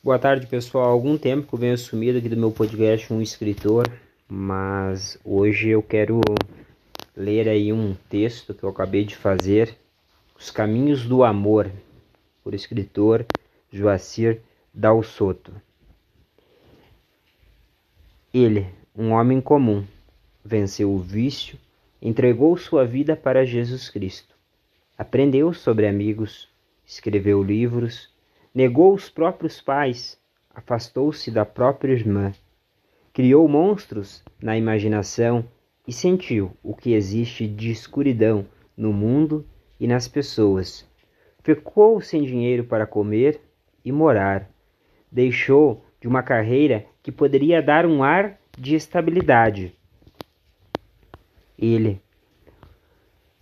Boa tarde, pessoal. Há algum tempo que eu venho sumido aqui do meu podcast Um Escritor, mas hoje eu quero ler aí um texto que eu acabei de fazer, Os Caminhos do Amor, por escritor Joacir Dal Soto. Ele, um homem comum, venceu o vício, entregou sua vida para Jesus Cristo. Aprendeu sobre amigos, escreveu livros, negou os próprios pais, afastou-se da própria irmã, criou monstros na imaginação e sentiu o que existe de escuridão no mundo e nas pessoas. Ficou sem dinheiro para comer e morar. Deixou de uma carreira que poderia dar um ar de estabilidade. Ele,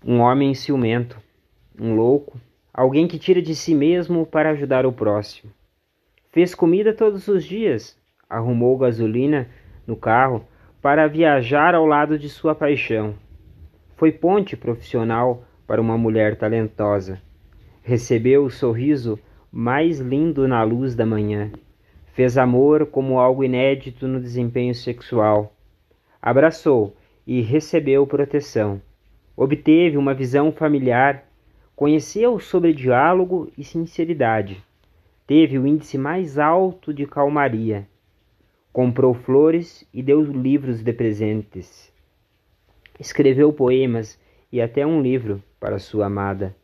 um homem ciumento, um louco, alguém que tira de si mesmo para ajudar o próximo. Fez comida todos os dias, arrumou gasolina no carro para viajar ao lado de sua paixão. Foi ponte profissional para uma mulher talentosa. Recebeu o sorriso mais lindo na luz da manhã. Fez amor como algo inédito no desempenho sexual. Abraçou e recebeu proteção. Obteve uma visão familiar Conheceu sobre diálogo e sinceridade. Teve o índice mais alto de calmaria. Comprou flores e deu livros de presentes. Escreveu poemas e até um livro para sua amada.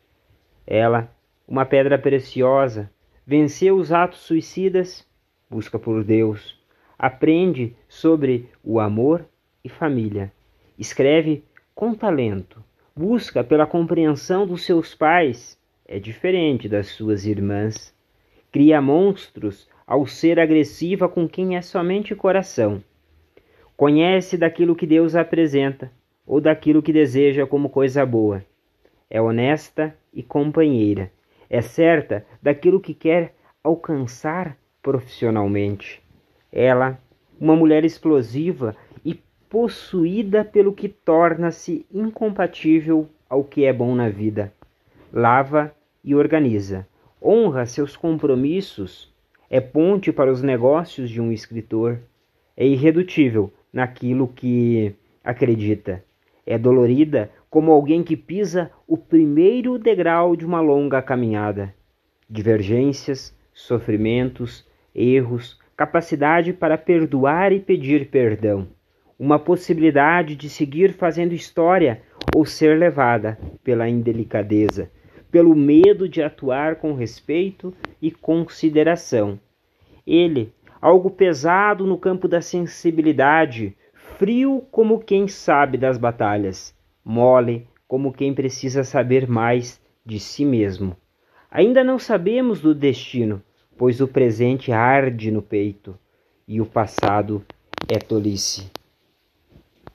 Ela, uma pedra preciosa, venceu os atos suicidas, busca por Deus, aprende sobre o amor e família. Escreve com talento busca pela compreensão dos seus pais é diferente das suas irmãs. Cria monstros ao ser agressiva com quem é somente coração. Conhece daquilo que Deus apresenta ou daquilo que deseja como coisa boa. É honesta e companheira. É certa daquilo que quer alcançar profissionalmente. Ela, uma mulher explosiva possuída pelo que torna-se incompatível ao que é bom na vida. Lava e organiza, honra seus compromissos, é ponte para os negócios de um escritor, é irredutível naquilo que acredita, é dolorida como alguém que pisa o primeiro degrau de uma longa caminhada. Divergências, sofrimentos, erros, capacidade para perdoar e pedir perdão uma possibilidade de seguir fazendo história ou ser levada pela indelicadeza, pelo medo de atuar com respeito e consideração. Ele, algo pesado no campo da sensibilidade, frio como quem sabe das batalhas, mole como quem precisa saber mais de si mesmo. Ainda não sabemos do destino, pois o presente arde no peito e o passado é tolice.